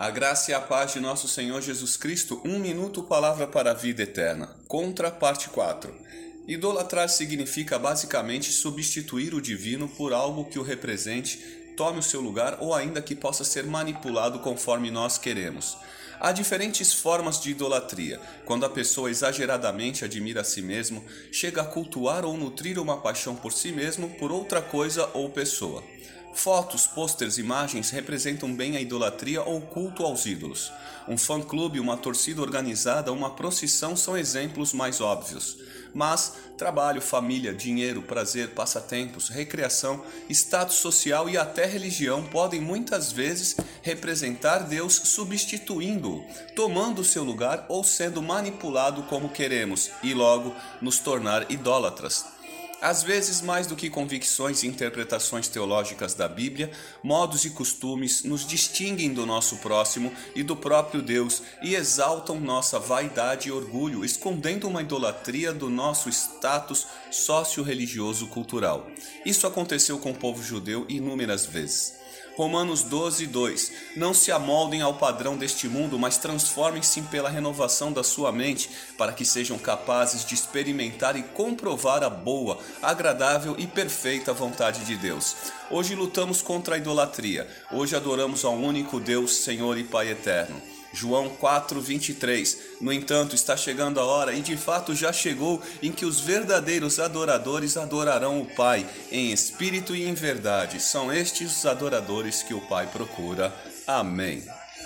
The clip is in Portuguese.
A graça e a paz de nosso Senhor Jesus Cristo, um minuto, palavra para a vida eterna. Contra parte 4. Idolatrar significa basicamente substituir o divino por algo que o represente, tome o seu lugar ou ainda que possa ser manipulado conforme nós queremos. Há diferentes formas de idolatria, quando a pessoa exageradamente admira a si mesmo, chega a cultuar ou nutrir uma paixão por si mesmo, por outra coisa ou pessoa. Fotos, pôsteres, imagens representam bem a idolatria ou culto aos ídolos. Um fã-clube, uma torcida organizada, uma procissão são exemplos mais óbvios. Mas trabalho, família, dinheiro, prazer, passatempos, recreação, status social e até religião podem muitas vezes representar Deus substituindo-o, tomando seu lugar ou sendo manipulado como queremos e logo nos tornar idólatras. Às vezes, mais do que convicções e interpretações teológicas da Bíblia, modos e costumes nos distinguem do nosso próximo e do próprio Deus e exaltam nossa vaidade e orgulho, escondendo uma idolatria do nosso status socio-religioso cultural. Isso aconteceu com o povo judeu inúmeras vezes. Romanos 12, 2. Não se amoldem ao padrão deste mundo, mas transformem-se pela renovação da sua mente, para que sejam capazes de experimentar e comprovar a boa, agradável e perfeita vontade de Deus. Hoje lutamos contra a idolatria, hoje adoramos ao único Deus, Senhor e Pai eterno. João 4:23. No entanto, está chegando a hora, e de fato já chegou, em que os verdadeiros adoradores adorarão o Pai em espírito e em verdade. São estes os adoradores que o Pai procura. Amém.